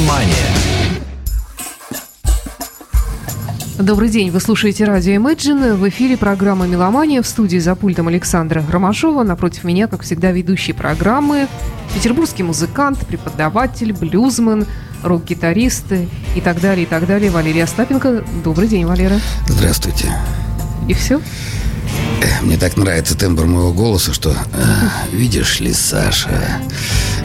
Меломания. Добрый день, вы слушаете радио Imagine. В эфире программа «Меломания» в студии за пультом Александра Ромашова. Напротив меня, как всегда, ведущий программы, петербургский музыкант, преподаватель, блюзмен, рок-гитарист и так далее, и так далее. Валерия Остапенко. Добрый день, Валера. Здравствуйте. И все? Мне так нравится тембр моего голоса, что... э, видишь ли, Саша...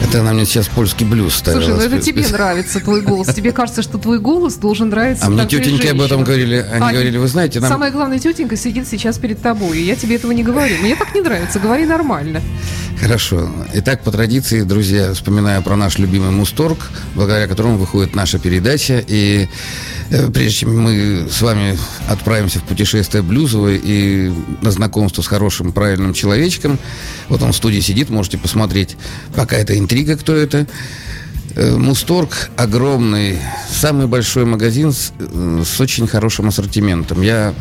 Это она мне сейчас польский блюз ставила. Слушай, ну это тебе нравится твой голос. Тебе кажется, что твой голос должен нравиться А мне тетеньки об этом говорили. Они А, говорили, вы знаете, нам... Самая главная тетенька сидит сейчас перед тобой, и я тебе этого не говорю. Мне так не нравится, говори нормально. Хорошо. Итак, по традиции, друзья, вспоминаю про наш любимый Мусторг, благодаря которому выходит наша передача. И э, прежде чем мы с вами отправимся в путешествие блюзовое и на знакомство с хорошим, правильным человечком, вот он в студии сидит, можете посмотреть, пока это интрига, кто это. Э, Мусторг огромный, самый большой магазин с, э, с очень хорошим ассортиментом. Я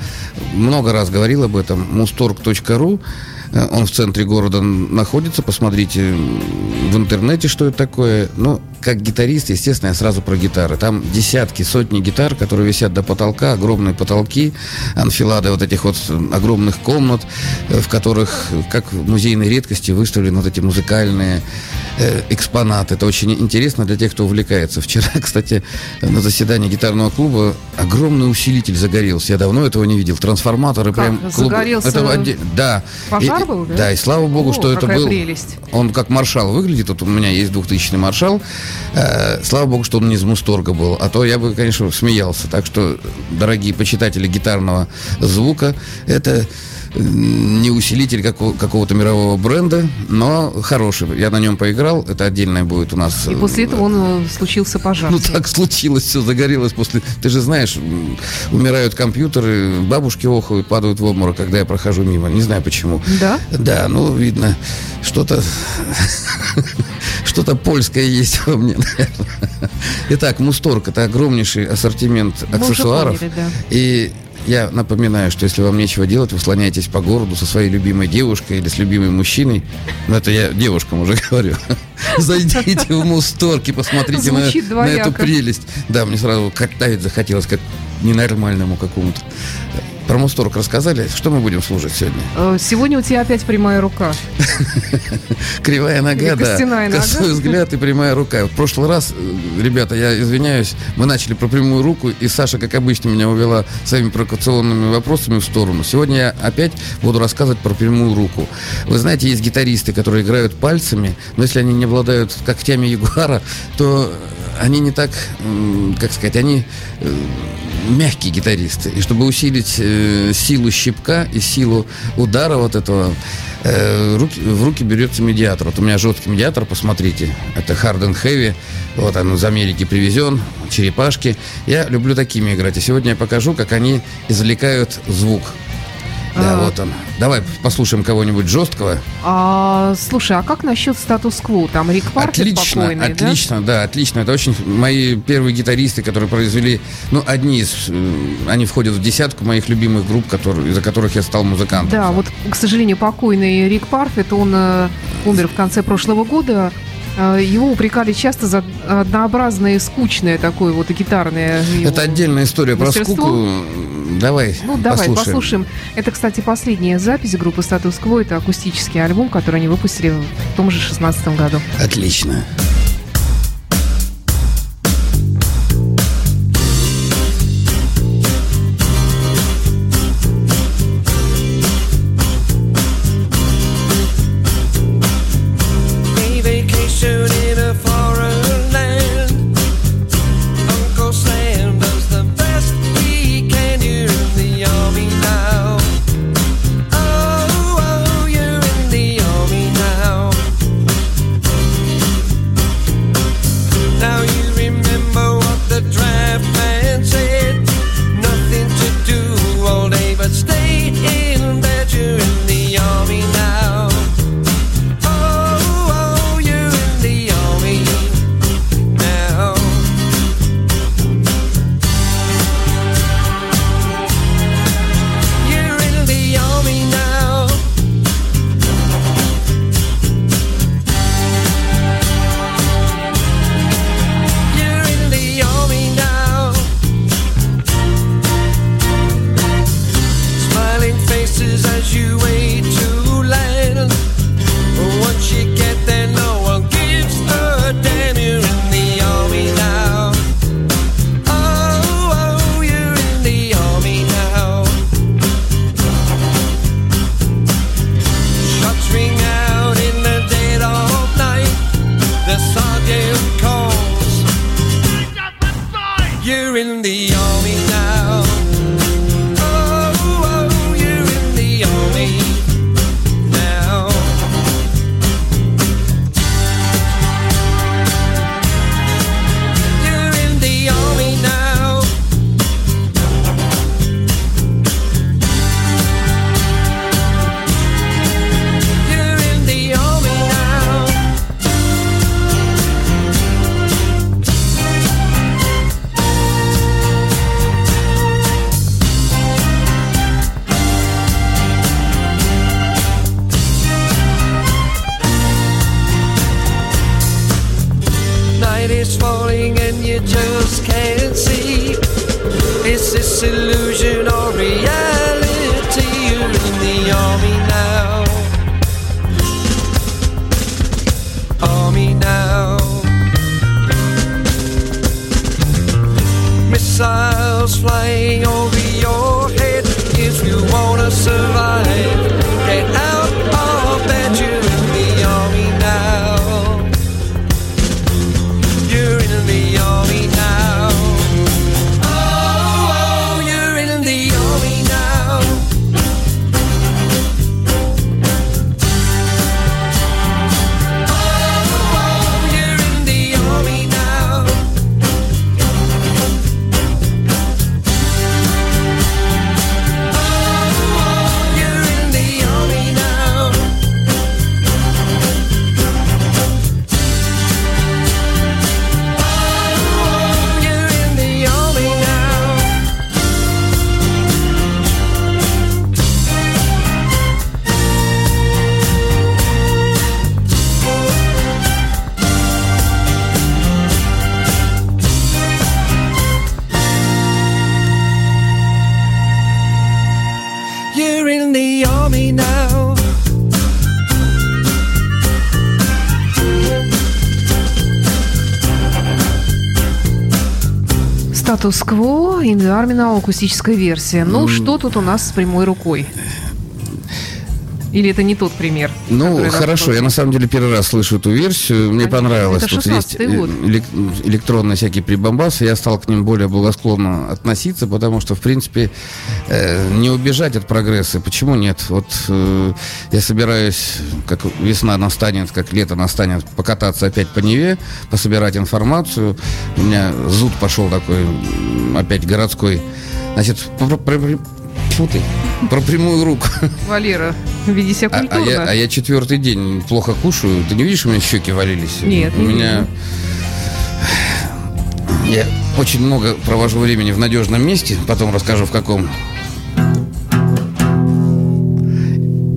много раз говорил об этом. Мусторг.ру Э, Он в центре города находится. Посмотрите в интернете, что это такое. Ну, как гитарист, естественно, я сразу про гитары. Там десятки, сотни гитар, которые висят до потолка, огромные потолки, анфилады вот этих вот э, огромных комнат, э, в которых, как в музейной редкости, выставлены вот эти музыкальные э, экспонаты. Это очень интересно для тех, кто увлекается. Вчера, кстати, на заседании гитарного клуба огромный усилитель загорелся. Я давно этого не видел. Трансформаторы Как, прям... клуб- загорелся Это отде- Да. пожар И- был, да? Да, и слава богу, О, что это был... прелесть. Он как маршал выглядит. Вот у меня есть 2000 маршал. Э, слава богу, что он не из Мусторга был. А то я бы, конечно, смеялся. Так что, дорогие почитатели гитарного звука, это не усилитель како- какого-то мирового бренда, но хороший. Я на нем поиграл. Это отдельное будет у нас. И после этого он э, случился пожар. Ну так случилось, все загорелось после. Ты же знаешь, умирают компьютеры, бабушки охают, падают в обморок, когда я прохожу мимо. Не знаю почему. Да? Да, ну видно, что-то что-то польское есть во мне, наверное. Итак, Мусторг это огромнейший ассортимент аксессуаров. поняли, да. И я напоминаю, что если вам нечего делать, вы слоняетесь по городу со своей любимой девушкой или с любимым мужчиной. Ну, это я девушкам уже говорю. Зайдите в Мусторг и посмотрите на, на эту прелесть. Да, мне сразу картавить захотелось, как ненормальному какому-то. Про Мусторг рассказали? Что мы будем слушать сегодня? Э, Сегодня у тебя опять прямая рука. Кривая нога, да. Косой взгляд и прямая рука. В прошлый раз, э, ребята, я извиняюсь, мы начали про прямую руку, и Саша, как обычно, меня увела своими провокационными вопросами в сторону. Сегодня я опять буду рассказывать про прямую руку. Вы знаете, есть гитаристы, которые играют пальцами, но если они не обладают когтями ягуара, то они не так, как сказать, они э, мягкие гитаристы. И чтобы усилить э, силу щипка и силу удара вот этого, э, руки- в руки берется медиатор. Вот у меня жесткий медиатор, посмотрите. Это Hard and Heavy. Вот он из Америки привезен, черепашки. Я люблю такими играть. И сегодня я покажу, как они извлекают звук. Да, А. вот он. Давай послушаем кого-нибудь жесткого. А, слушай, а как насчет статус-кво? Там Рик Парфет Отлично, покойный, да? отлично, да? отлично. Это очень мои первые гитаристы, которые произвели, ну, одни из, они входят в десятку моих любимых групп, которые, из-за которых я стал музыкантом. Да, вот, к сожалению, покойный Рик Парфет, он э, умер в конце прошлого года. Э, Его упрекали часто за однообразное, скучное такое вот гитарное. Это отдельная история про мастерство. скуку. Давай, Ну, давай послушаем. послушаем. Это, кстати, последняя запись группы Status Quo. Это акустический альбом, который они выпустили в том же 16 году. Отлично. A Инвиармина, акустическая версия. Ну, что тут у нас с прямой рукой? Или это не тот пример? Ну, хорошо, я на самом деле первый раз слышу эту версию. Мне Конечно, понравилось. это Тут есть 16-й год. э, элек- электронные всякие прибамбасы. Я стал к ним более благосклонно относиться, потому что, в принципе, э, не убежать от прогресса. Почему нет? Вот э, я собираюсь, как весна настанет, как лето настанет, покататься опять по Неве, пособирать информацию. У меня зуд пошел такой, опять городской. Значит, фу ты, про прямую руку. Валера, веди себя А, а культурно. я, а я четвертый день плохо кушаю. Ты не видишь, у меня щеки валились? Нет, У не меня... Я очень много провожу времени в надежном месте, потом расскажу в каком.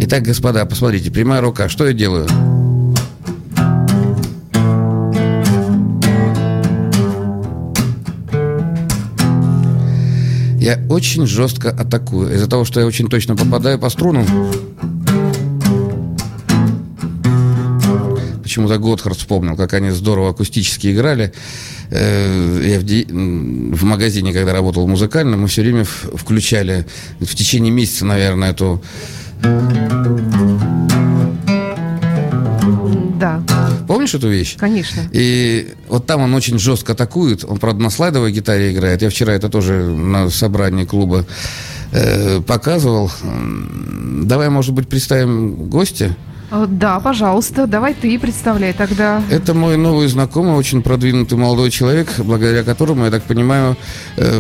Итак, господа, посмотрите, прямая рука. Что я делаю? Я очень жестко атакую. Из-за того, что я очень точно попадаю по струнам, Почему-то Готхард вспомнил, как они здорово акустически играли. Э, Я в, м, в магазине, когда работал музыкально, мы все время включали в течение месяца, наверное, эту... Да, Помнишь эту вещь? конечно. И вот там он очень жестко атакует. Он, правда, на слайдовой гитаре играет. Я вчера это тоже на собрании клуба э, показывал. Давай, может быть, представим гостя. Э, Да, пожалуйста, давай ты представляй тогда. Это мой новый знакомый, очень продвинутый молодой человек, благодаря которому, я так понимаю,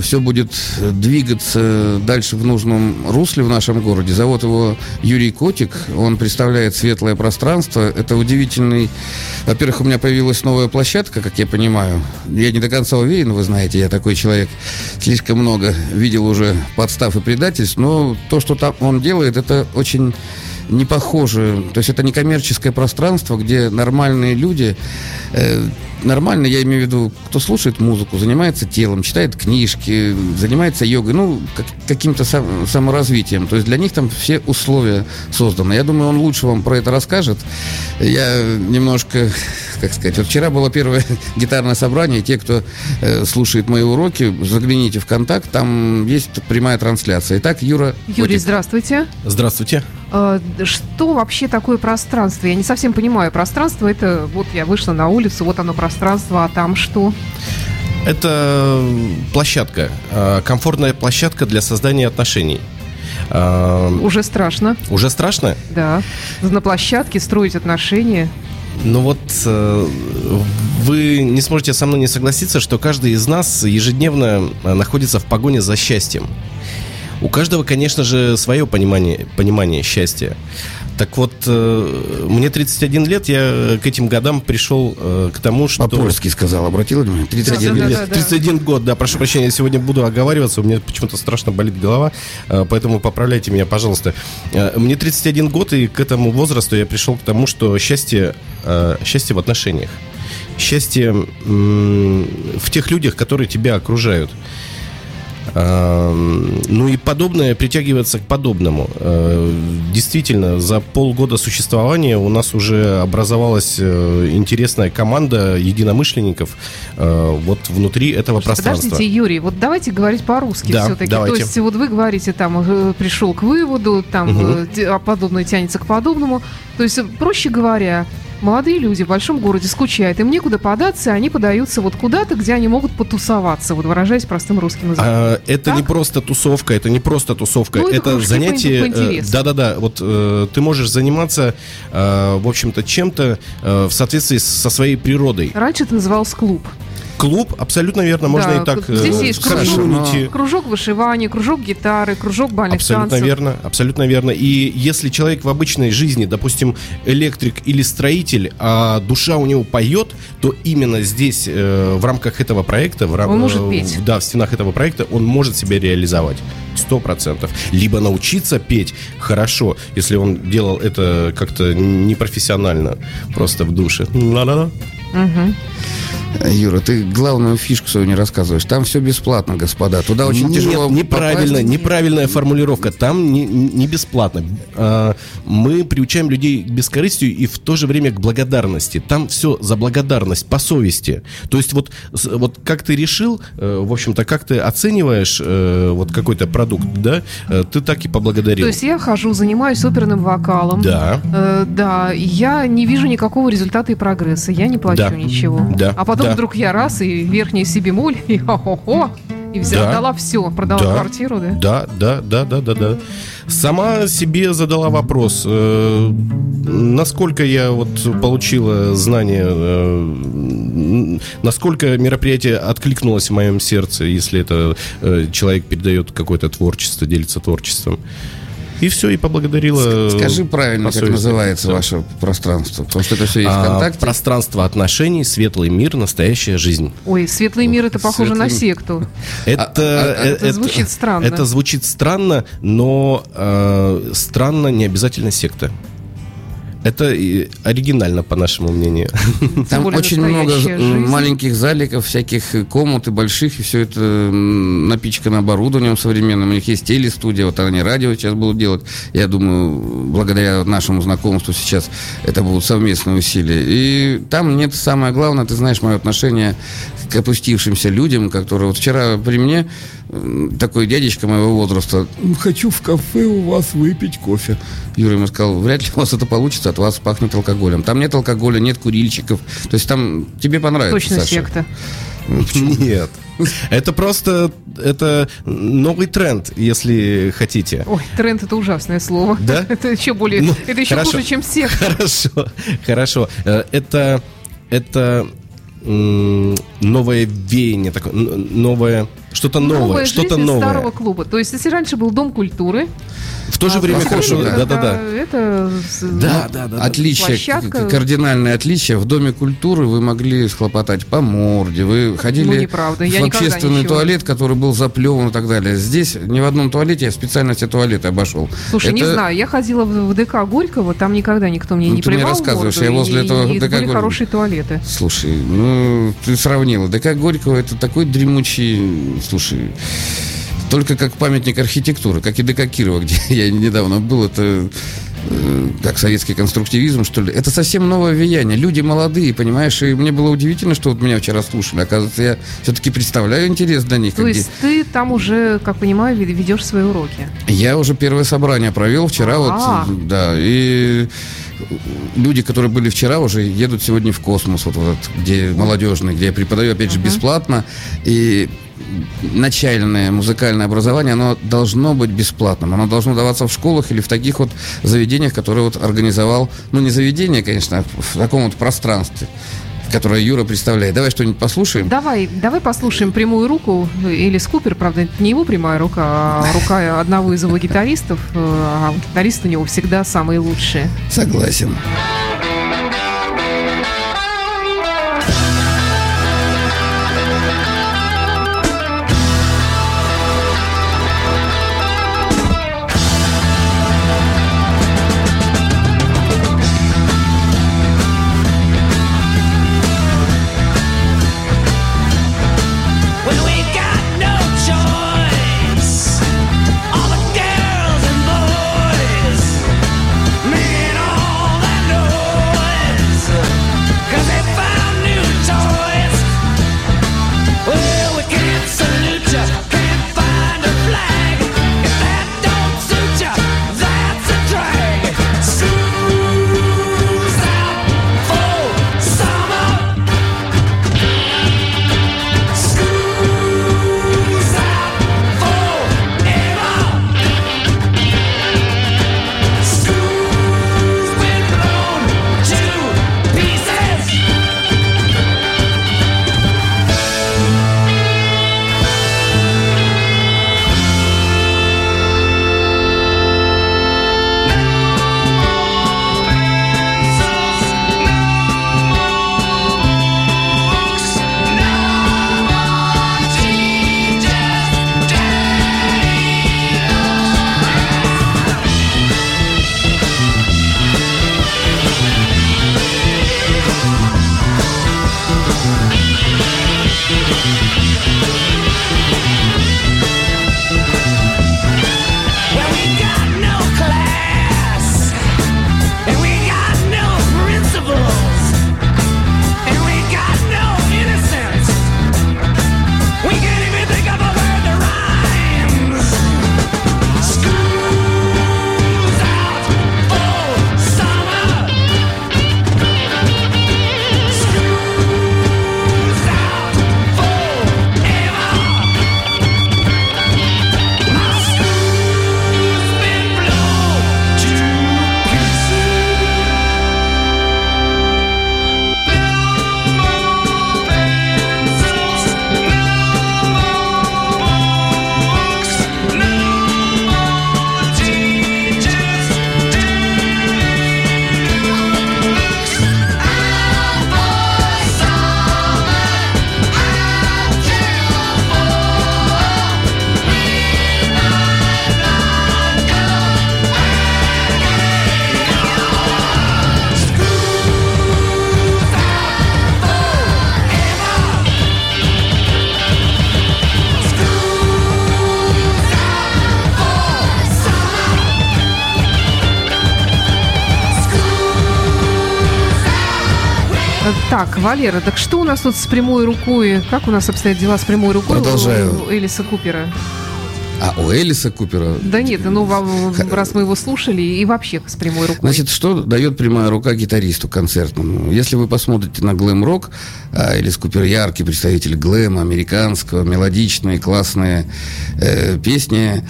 все будет двигаться дальше в нужном русле в нашем городе. Зовут его Юрий Котик, он представляет светлое пространство. Это удивительный... Во-первых, у меня появилась новая площадка, как я понимаю. Я не до конца уверен, вы знаете, я такой человек, слишком много видел уже подстав и предательств, но то, что там он делает, это очень не похоже. То есть это не коммерческое пространство, где нормальные люди, э, нормально, я имею в виду, кто слушает музыку, занимается телом, читает книжки, занимается йогой, ну, как- каким-то сам- саморазвитием. То есть для них там все условия созданы. Я думаю, он лучше вам про это расскажет. Я немножко, как сказать, вот вчера было первое гитарное собрание. Те, кто э, слушает мои уроки, загляните в контакт, там есть прямая трансляция. Итак, Юра Юрий, Котик. здравствуйте. Здравствуйте. Э, Что вообще такое пространство? Я не совсем понимаю. Пространство это вот я вышла на улицу, вот оно пространство, а там что? Это площадка, э, комфортная площадка для создания отношений. Э, Уже страшно, Уже страшно? да. На площадке строить отношения. Ну вот э, вы не сможете со мной не согласиться, что каждый из нас ежедневно находится в погоне за счастьем. У каждого, конечно же, свое понимание, понимание счастья. Так вот, э, мне 31 лет, я к этим годам пришел э, к тому, что... По-польски сказал, обратил внимание? 31 Да, да, лет. да, да. 31 год, да, прошу прощения, я сегодня буду оговариваться, у меня почему-то страшно болит голова, э, поэтому поправляйте меня, пожалуйста. Мне 31 год, и к этому возрасту я пришел к тому, что счастье, счастье в отношениях, счастье в тех людях, которые тебя окружают. А, Ну и подобное притягивается к подобному. Э, Действительно, за полгода существования у нас уже образовалась э, интересная команда единомышленников э, вот внутри этого пространства. Подождите, Юрий, вот давайте говорить по-русски Да, все-таки. давайте. То есть вот вы говорите, там, пришел к выводу, там, а подобное тянется к подобному. То есть, проще говоря, молодые люди в большом городе скучают, им некуда податься, и они подаются вот куда-то, где они могут потусоваться, вот выражаясь простым русским языком. А, это Так? не просто тусовка, это не просто тусовка, Ну, это это, занятие. э. Да-да-да, вот э, ты можешь заниматься, э, в общем-то, чем-то э, в соответствии со своей природой. Раньше это назывался клуб. Клуб, абсолютно верно, можно Да, и так. здесь э, есть кружок, кружок вышивания, кружок гитары, кружок бальных Абсолютно танцев. верно, абсолютно верно. И если человек в обычной жизни, допустим, электрик или строитель, а душа у него поет, то именно здесь, э, в рамках этого проекта, в рам- Он может петь. да, в стенах этого проекта, он может себя реализовать. Сто процентов. Либо научиться петь хорошо, если он делал это как-то непрофессионально, просто в душе. Ла-ла-ла. Мгм. Юра, ты главную фишку свою не рассказываешь. Там все бесплатно, господа. Туда очень Нет, тяжело неправильно, попасть. неправильная формулировка. Там не, не бесплатно. А, Мы приучаем людей к бескорыстию и в то же время к благодарности. Там все за благодарность, по совести. То есть вот, вот как ты решил, э, в общем-то, как ты оцениваешь э, вот какой-то продукт, да, э, ты так и поблагодарил. То есть я хожу, занимаюсь оперным вокалом. Да. Да, я не вижу никакого результата и прогресса. Я не плачу Да. ничего. Да. А потом Да. вдруг я раз и верхний си бемоль, и хо-хо-хо, и взяла, Да. дала все, продала Да. квартиру, да? Да, да, да, да, да, да. Сама себе задала вопрос, э, насколько я вот получила знания, э, насколько мероприятие откликнулось в моем сердце, если это э, человек передает какое-то творчество, делится творчеством. И все, и поблагодарила. Скажи правильно, как называется ваше пространство. Потому что это все есть А, ВКонтакте. пространство отношений, светлый мир, настоящая жизнь. Ой, светлый мир это похоже на секту. Это, а- а- э, это звучит странно. Это звучит странно, но э, странно не обязательно секта. Это оригинально, по нашему мнению. Там очень много жизнь. маленьких заликов, всяких комнат и больших, и все это напичкано оборудованием современным. У них есть телестудия, вот они радио сейчас будут делать. Я думаю, благодаря нашему знакомству сейчас это будут совместные усилия. И там нет самое главное, ты знаешь мое отношение к опустившимся людям, которые вот вчера при мне такой дядечка моего возраста, хочу в кафе у вас выпить кофе. Юра ему сказал, вряд ли у вас это получится, от вас пахнет алкоголем. Там нет алкоголя, нет курильщиков. То есть там тебе понравится, Точно Саша. секта. Нет. Это просто это новый тренд, если хотите. Ой, тренд это ужасное слово. Да? Это еще более, Ну, это еще хорошо. хуже, чем секта. Хорошо, хорошо. Э, Это это новое веяние, такое, новое, что-то новое, Новая что-то новое. старого клуба. То есть, если раньше был дом культуры, В то же а время сегодня хорошо, это- да-да-да. Это с- Да, да, да. Отличие, Площадка. кардинальное отличие. В Доме культуры вы могли схлопотать по морде, вы ходили Ну, неправда, я в никогда общественный туалет, который был заплеван и так далее. Здесь ни в одном туалете я специально все туалеты обошел. Слушай, не Это- знаю, я ходила в, в ДК Горького, там никогда никто мне Ну, не ты мне рассказываешь, морду, я возле и- этого и ДК были Горького. хорошие туалеты. Слушай, ну, ты сравнила. ДК Горького это такой дремучий... Слушай, только как памятник архитектуры, как и ДК Кирова, где я недавно был, это э, как советский конструктивизм, что ли. Это совсем новое влияние. Люди молодые, понимаешь, и мне было удивительно, что вот меня вчера слушали. Оказывается, я все-таки представляю интерес для них. То есть ты там уже, как понимаю, вед- ведешь свои уроки. я уже первое собрание провел вчера, А. вот, да, и люди, которые были вчера, уже едут сегодня в космос, вот, вот где молодежный, где я преподаю, опять же, бесплатно, и начальное музыкальное образование, оно должно быть бесплатным, оно должно даваться в школах или в таких вот заведениях, которые вот организовал, ну, не заведение, конечно, а в таком вот пространстве, которое Юра представляет. Давай что-нибудь послушаем. Давай, давай послушаем прямую руку или скупер, правда, это не его прямая рука, а рука одного из его гитаристов, э, а гитаристы у него всегда самые лучшие. Согласен. When Валера, так что у нас тут с прямой рукой? Как у нас обстоят дела с прямой рукой Продолжаю. у Элиса Купера? А у Элиса Купера... Да нет, ну вам- раз мы его слушали, и вообще с прямой рукой. Значит, что дает прямая рука гитаристу концертному? Если вы посмотрите на глэм-рок, а Элис Купер яркий представитель глэма, американского, мелодичные, классные э, песни,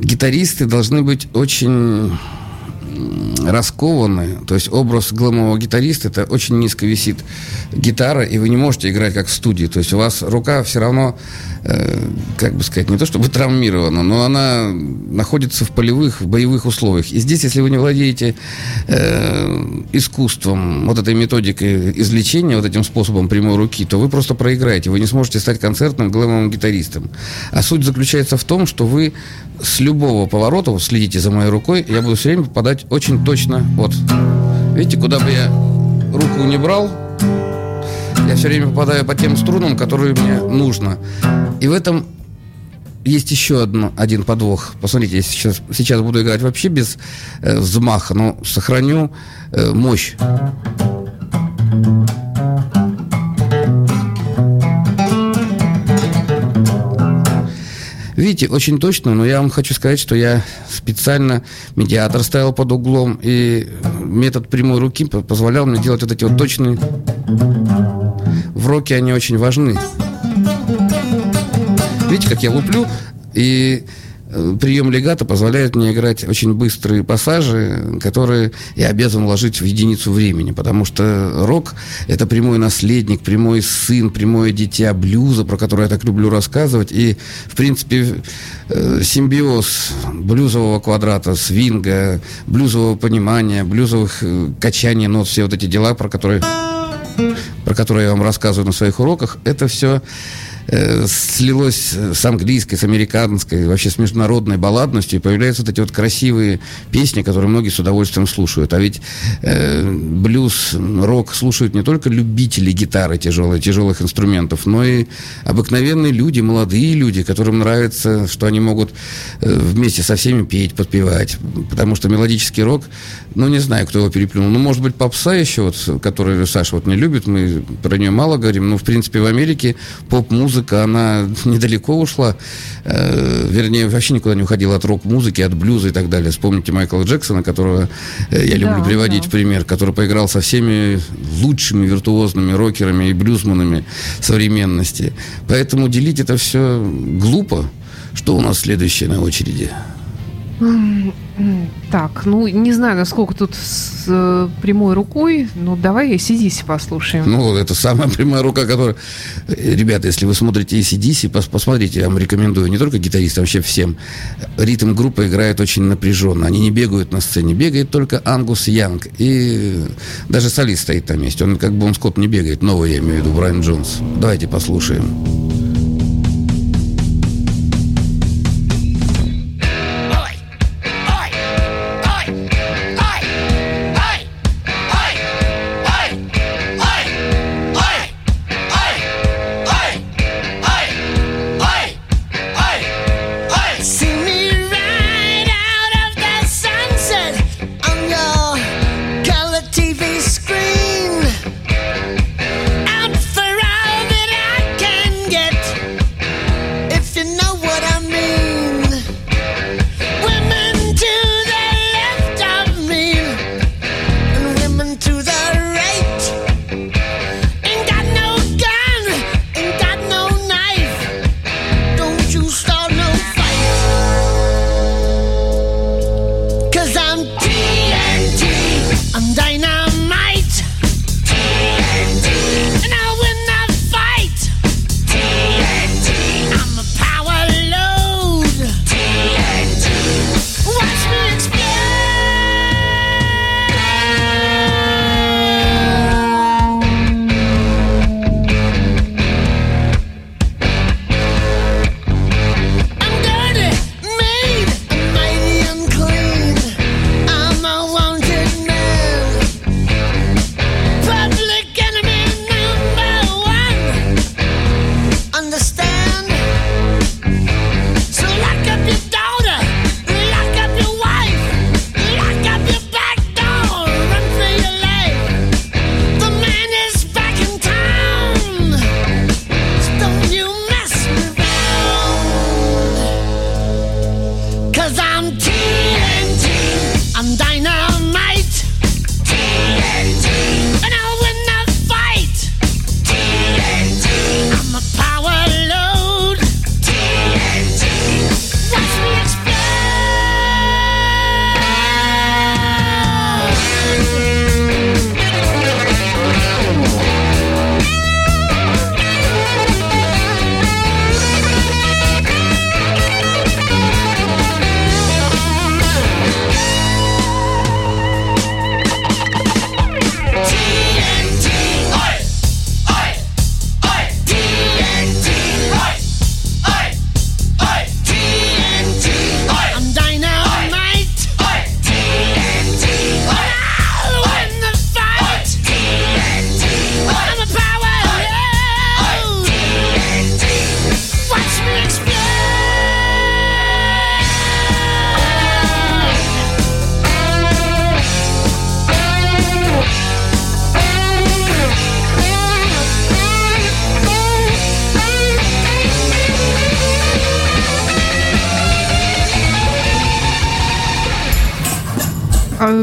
гитаристы должны быть очень раскованы. То есть образ глэмового гитариста это очень низко висит гитара, и вы не можете играть как в студии. То есть у вас рука все равно, э, как бы сказать, не то чтобы травмирована, но она находится в полевых, в боевых условиях. И здесь, если вы не владеете э, искусством, вот этой методикой излечения, вот этим способом прямой руки, то вы просто проиграете. Вы не сможете стать концертным глэмовым гитаристом. А суть заключается в том, что вы с любого поворота, вот следите за моей рукой, я буду все время попадать очень точно. Вот. Видите, куда бы я руку не брал, я все время попадаю по тем струнам, которые мне нужно. И в этом есть еще одно, один подвох. Посмотрите, я сейчас, сейчас буду играть вообще без э, взмаха, но сохраню э, мощь. Видите, очень точно, но я вам хочу сказать, что я специально медиатор ставил под углом, и метод прямой руки по- позволял мне делать вот эти вот точные... В роке они очень важны. Видите, как я луплю, и э, прием легата позволяет мне играть очень быстрые пассажи, которые я обязан вложить в единицу времени, потому что рок – это прямой наследник, прямой сын, прямое дитя блюза, про который я так люблю рассказывать, и, в принципе, э, симбиоз блюзового квадрата, свинга, блюзового понимания, блюзовых э, качаний нот, все вот эти дела, про которые про которые я вам рассказываю на своих уроках, это все э, слилось с английской, с американской, вообще с международной балладностью, и появляются вот эти вот красивые песни, которые многие с удовольствием слушают. А ведь э, блюз, рок слушают не только любители гитары тяжелой, тяжелых инструментов, но и обыкновенные люди, молодые люди, которым нравится, что они могут э, вместе со всеми петь, подпевать. Потому что мелодический рок, ну, не знаю, кто его переплюнул. Ну, может быть, попса еще, вот, которую Саша вот не любит, мы про нее мало говорим, но, в принципе, в Америке поп-музыка, она недалеко ушла, э, вернее, вообще никуда не уходила от рок-музыки, от блюза и так далее. Вспомните Майкла Джексона, которого э, я люблю Да, приводить да. в пример, который поиграл со всеми лучшими виртуозными рокерами и блюзманами современности. Поэтому делить это все глупо. Что у нас следующее на очереди? Так, ну, не знаю, насколько тут с э, прямой рукой, но давай ACDC послушаем. Ну, это самая прямая рука, которая... Э, Ребята, если вы смотрите ACDC, пос- посмотрите, я вам рекомендую, не только гитаристам, вообще всем. Ритм группа играет очень напряженно. Они не бегают на сцене. Бегает только Ангус Янг. И даже солист стоит на месте. Он как бы он Скотт не бегает. Новый, я имею в виду, Брайан Джонс. Давайте послушаем.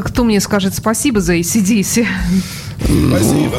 Кто мне скажет спасибо за ACDC? Спасибо.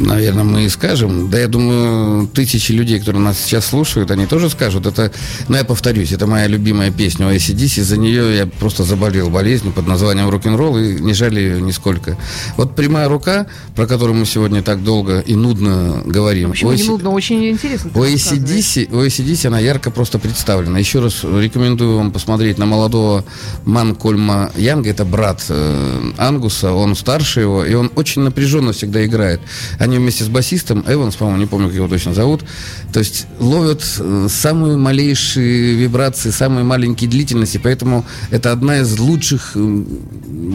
Наверное, мы и скажем. Да, я думаю, тысячи людей, которые нас сейчас слушают, они тоже скажут. Это, но я повторюсь, это моя любимая песня у ACDC. За нее я просто заболел болезнью под названием рок-н-ролл и не жалею ее нисколько. Вот «Прямая рука», про которую мы сегодня так долго и нудно говорим. Почему у не AC нудно? Очень интересно. У. ACDC, у ACDC она ярко просто представлена. Еще раз рекомендую вам посмотреть на молодого Манкольма Янга. Это брат э, Ангуса, он старше его, и он очень напряженно всегда играет. Они вместе с басистом, Эванс, по-моему, не помню, как его точно зовут, то есть ловят э, самые малейшие вибрации, самые маленькие длительности, поэтому это одна из лучших э,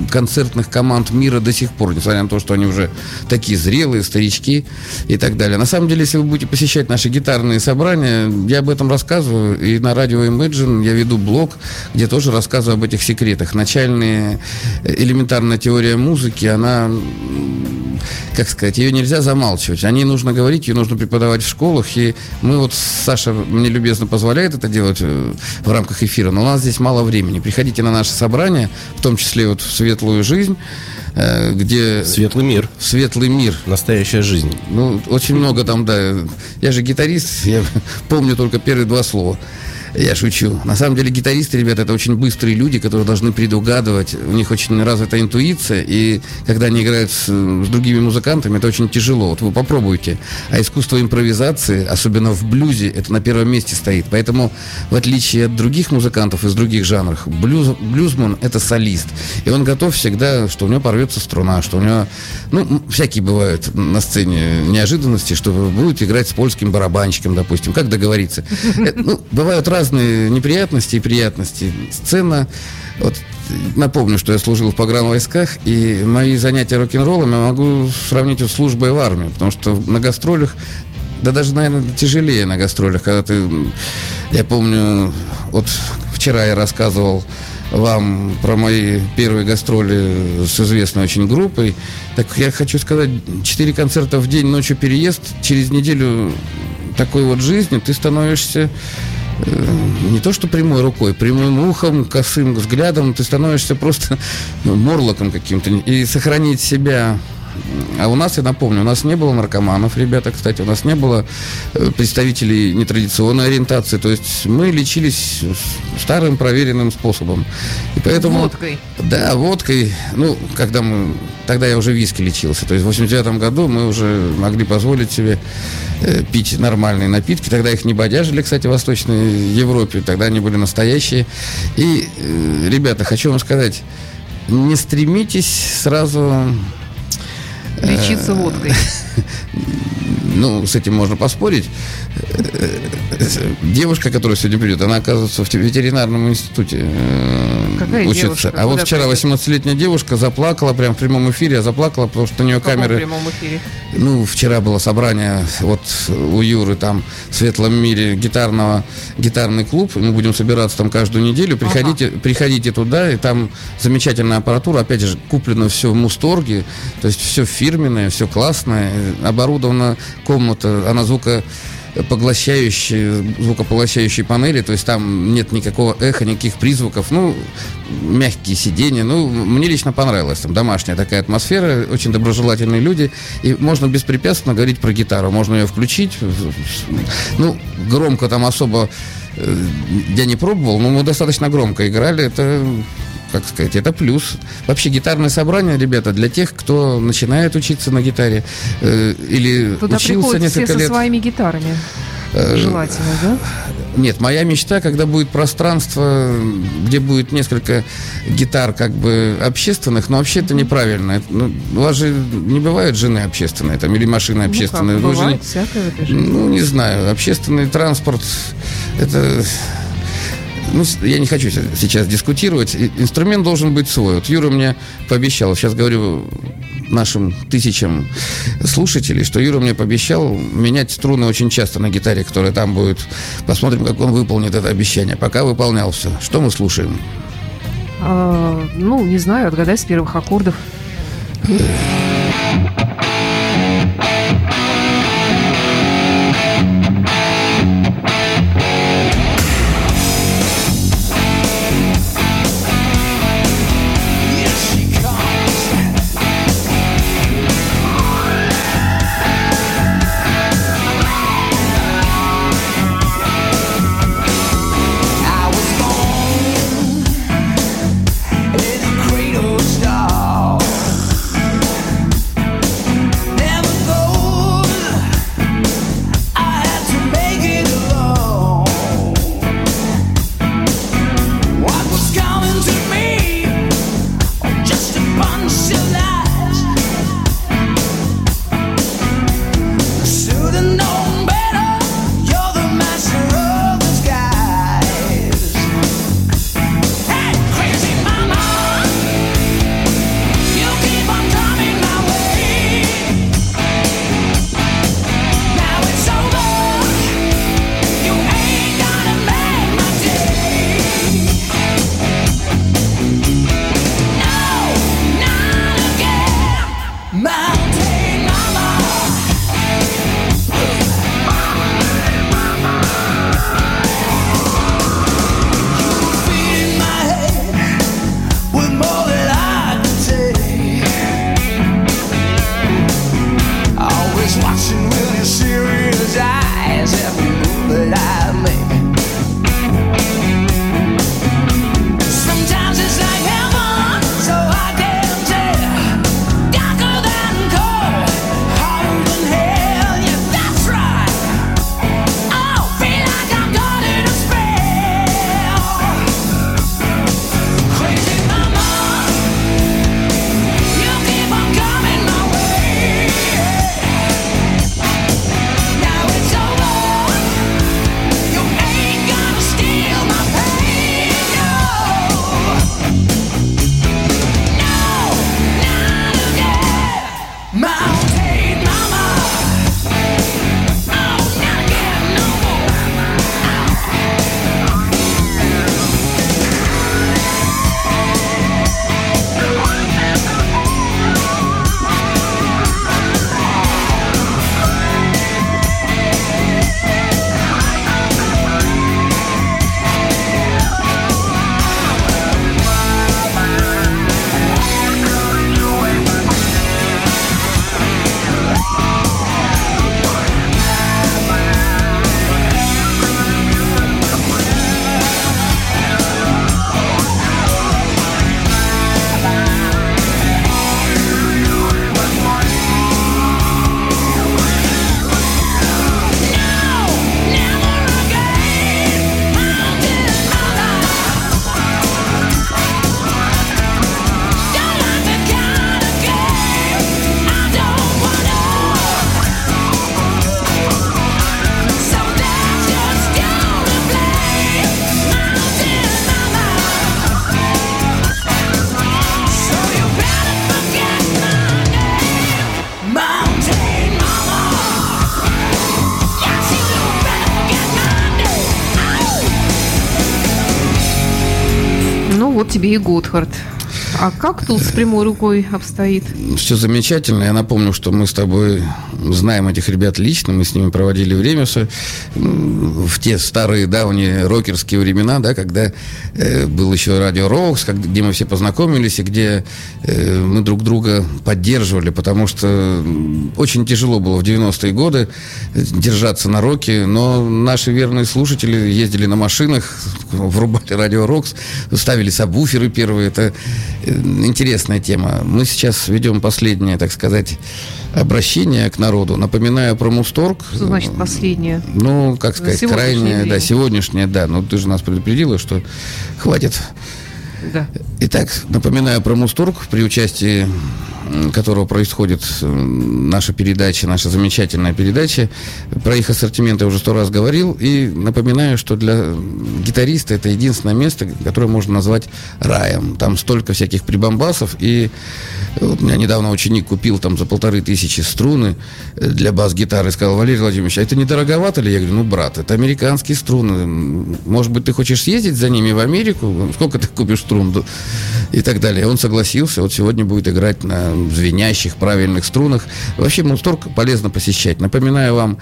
концертных команд мира до сих пор, несмотря на то, что они уже такие зрелые, старички и так далее. На самом деле, если вы будете посещать наши гитарные собрания, я об этом рассказываю, и на радио Imagine я веду блог, где тоже рассказываю об этих секретах. Начальная э, элементарная теория музыки, она как сказать, ее нельзя замалчивать. О ней нужно говорить, ее нужно преподавать в школах. И мы вот, Саша мне любезно позволяет это делать э, в рамках эфира, но у нас здесь мало времени. Приходите на наше собрание, в том числе вот в светлую жизнь, э, где Светлый мир. светлый мир. Настоящая жизнь. Ну, очень много там, да. Я же гитарист, я помню только первые два слова. Я шучу. На самом деле гитаристы, ребята, это очень быстрые люди, которые должны предугадывать. У них очень развита интуиция, и когда они играют с, с другими музыкантами, это очень тяжело. Вот вы попробуйте. А искусство импровизации, особенно в блюзе, это на первом месте стоит. Поэтому, в отличие от других музыкантов из других жанров, блюз, блюзман – это солист. И он готов всегда, что у него порвется струна, что у него... Ну, всякие бывают на сцене неожиданности, что будет играть с польским барабанщиком, допустим. Как договориться? Э, Ну, бывают разные неприятности и приятности. Сцена... Вот напомню, что я служил в погранвойсках, и мои занятия рок-н-роллом я могу сравнить вот с службой в армии, потому что на гастролях да даже, наверное, тяжелее на гастролях, когда ты... Я помню, вот вчера я рассказывал вам про мои первые гастроли с известной очень группой. Так я хочу сказать, четыре концерта в день, ночью переезд, через неделю такой вот жизни ты становишься не то что прямой рукой, прямым ухом, косым взглядом, ты становишься просто ну, морлоком каким-то. И сохранить себя а у нас, я напомню, у нас не было наркоманов, ребята, кстати, у нас не было э, представителей нетрадиционной ориентации. То есть мы лечились старым проверенным способом. И поэтому... Водкой. Да, водкой. Ну, когда мы... Тогда я уже виски лечился. То есть в 89 году мы уже могли позволить себе э, пить нормальные напитки. Тогда их не бодяжили, кстати, в Восточной Европе. Тогда они были настоящие. И, э, ребята, хочу вам сказать, не стремитесь сразу Лечиться водкой. ну, с этим можно поспорить. Э, э, Девушка, которая сегодня придет, она оказывается в ветеринарном институте э, Какая учится. девушка? А вот Куда вчера пойдет? 18-летняя девушка заплакала прямо в прямом эфире, заплакала, потому что у нее В камеры... прямом эфире? Ну, вчера было собрание вот у Юры там в Светлом мире гитарного, гитарный клуб. Мы будем собираться там каждую неделю. Приходите, приходите туда, и там замечательная аппаратура. Опять же, куплено все в Мусторге. То есть все фирменное, все классное. Оборудована комната, она звука поглощающие, звукополощающие панели, то есть там нет никакого эха, никаких призвуков, ну, мягкие сиденья, ну, мне лично понравилось, там домашняя такая атмосфера, очень доброжелательные люди, и можно беспрепятственно говорить про гитару, можно ее включить, ну, громко там особо э, я не пробовал, но мы достаточно громко играли, это как сказать, это плюс. Вообще гитарное собрание, ребята, для тех, кто начинает учиться на гитаре э, или Туда учился приходят все несколько со лет. своими гитарами. Э, Желательно, да? Нет, моя мечта, когда будет пространство, где будет несколько гитар как бы общественных, но вообще это неправильно. Ну, у вас же не бывают жены общественные там, или машины общественные. Ну, как, же бывает всякое в этой жизни. ну, не знаю, общественный транспорт, это... Ну, я не хочу сейчас дискутировать. Инструмент должен быть свой. Вот Юра мне пообещал, сейчас говорю нашим тысячам слушателей, что Юра мне пообещал менять струны очень часто на гитаре, которая там будет. Посмотрим, как он выполнит это обещание. Пока выполнял все. Что мы слушаем? А, ну, не знаю, отгадай с первых аккордов. Тебе и Готхард. А как тут с прямой рукой обстоит? Все замечательно. Я напомню, что мы с тобой знаем этих ребят лично, мы с ними проводили время в те старые давние рокерские времена, да, когда э, был еще радио Рокс, где мы все познакомились и где э, мы друг друга поддерживали, потому что очень тяжело было в 90-е годы держаться на роке, но наши верные слушатели ездили на машинах, врубали радио Рокс, ставили сабвуферы первые. Это интересная тема. Мы сейчас ведем последнее, так сказать, обращение к народу. Напоминаю про Мусторг. Что значит последнее? Ну, как сказать, крайнее, да, сегодняшнее, да. Но ты же нас предупредила, что хватит Да. Итак, напоминаю про Мусторг, при участии которого происходит м, наша передача, наша замечательная передача. Про их ассортимент я уже сто раз говорил. И напоминаю, что для гитариста это единственное место, которое можно назвать раем. Там столько всяких прибамбасов. И вот у меня недавно ученик купил там за полторы тысячи струны э, для бас-гитары. Сказал, Валерий Владимирович, а это не дороговато ли? Я говорю, ну, брат, это американские струны. Может быть, ты хочешь съездить за ними в Америку? Сколько ты купишь струн? И так далее. Он согласился. Вот сегодня будет играть на звенящих, правильных струнах. Вообще, Мусторг полезно посещать. Напоминаю вам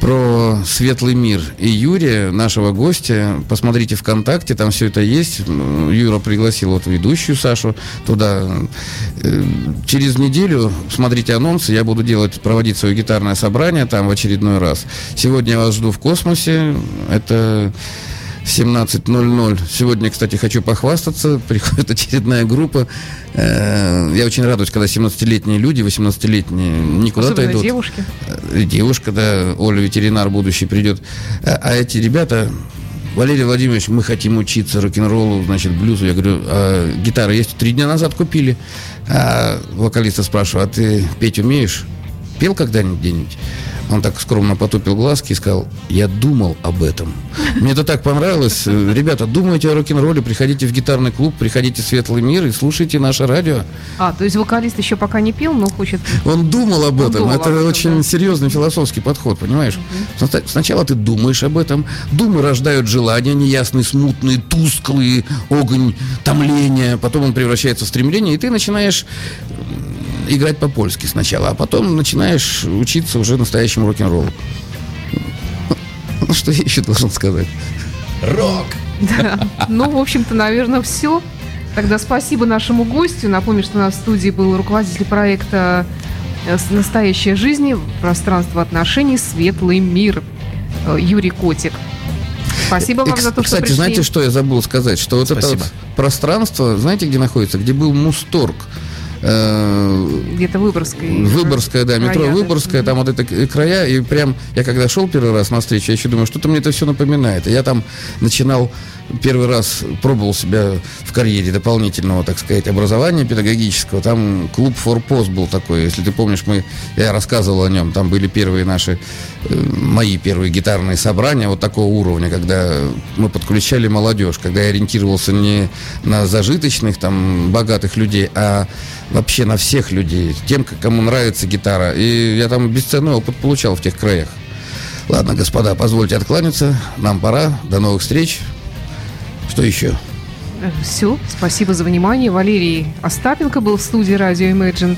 про светлый мир и Юрия, нашего гостя. Посмотрите ВКонтакте, там все это есть. Юра пригласил вот ведущую Сашу туда. Э, Через неделю смотрите анонсы. Я буду делать, проводить свое гитарное собрание там в очередной раз. Сегодня я вас жду в космосе. Это 17.00. Сегодня, кстати, хочу похвастаться. Приходит очередная группа. Э, Я очень радуюсь, когда 17-летние люди, 18-летние не куда-то идут. девушки. Э, Девушка, да, Оля, ветеринар будущий придет. А, а эти ребята, Валерий Владимирович, мы хотим учиться рок-н-роллу, значит, блюзу. Я говорю, а гитара есть? Три дня назад купили. А вокалиста спрашиваю, а ты петь умеешь? Пел когда-нибудь где-нибудь? Он так скромно потупил глазки и сказал, я думал об этом. Мне это так понравилось. Э, Ребята, думайте о рок-н-ролле, приходите в гитарный клуб, приходите в Светлый мир и слушайте наше радио. А, то есть вокалист еще пока не пел, но хочет... Он думал об этом. думал это об этом, очень да. серьезный философский подход, понимаешь? Снаста- Сначала ты думаешь об этом, думы рождают желания неясные, смутные, тусклые, огонь, томление, потом он превращается в стремление, и ты начинаешь играть по-польски сначала, а потом начинаешь учиться уже настоящему рок-н-роллу. Ну, что я еще должен сказать? Рок! Да. Ну, в общем-то, наверное, все. Тогда спасибо нашему гостю. Напомню, что у нас в студии был руководитель проекта э, с- «Настоящая жизнь. Пространство отношений. Светлый мир» э, Юрий Котик. Спасибо вам И, за то, что Кстати, пришли. знаете, что я забыл сказать? Что вот это Спасибо. вот пространство, знаете, где находится? Где был Мусторг. Э, Где-то Выборгской. Выборгская, да, метро Края, да. Выборгская, там вот это края, и прям, я когда шел первый раз на встречу, я еще думаю, что-то мне это все напоминает. И я там начинал первый раз, пробовал себя в карьере дополнительного, так сказать, образования педагогического. Там клуб «Форпост» был такой, если ты помнишь, мы, я рассказывал о нем, там были первые наши, э, мои первые гитарные собрания вот такого уровня, когда мы подключали молодежь, когда я ориентировался не на зажиточных, там, богатых людей, а вообще на всех людей, тем, кому нравится гитара. И я там бесценный опыт получал в тех краях. Ладно, господа, позвольте откланяться. Нам пора. До новых встреч. Что еще? Все, спасибо за внимание. Валерий Остапенко был в студии радио Imagine.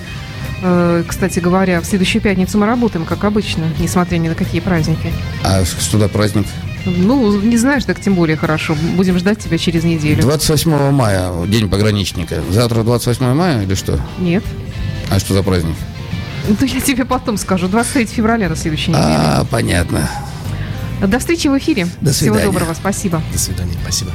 Э, Кстати говоря, в следующую пятницу мы работаем, как обычно, несмотря ни на какие праздники. А что за праздник? Ну, не знаешь, так тем более хорошо. Будем ждать тебя через неделю. 28 мая, День пограничника. Завтра 28 мая или что? Нет. А что за праздник? Ну, я тебе потом скажу. 23 февраля на следующей неделе. А, понятно. До встречи в эфире. До Всего свидания. доброго. Спасибо. До свидания, спасибо.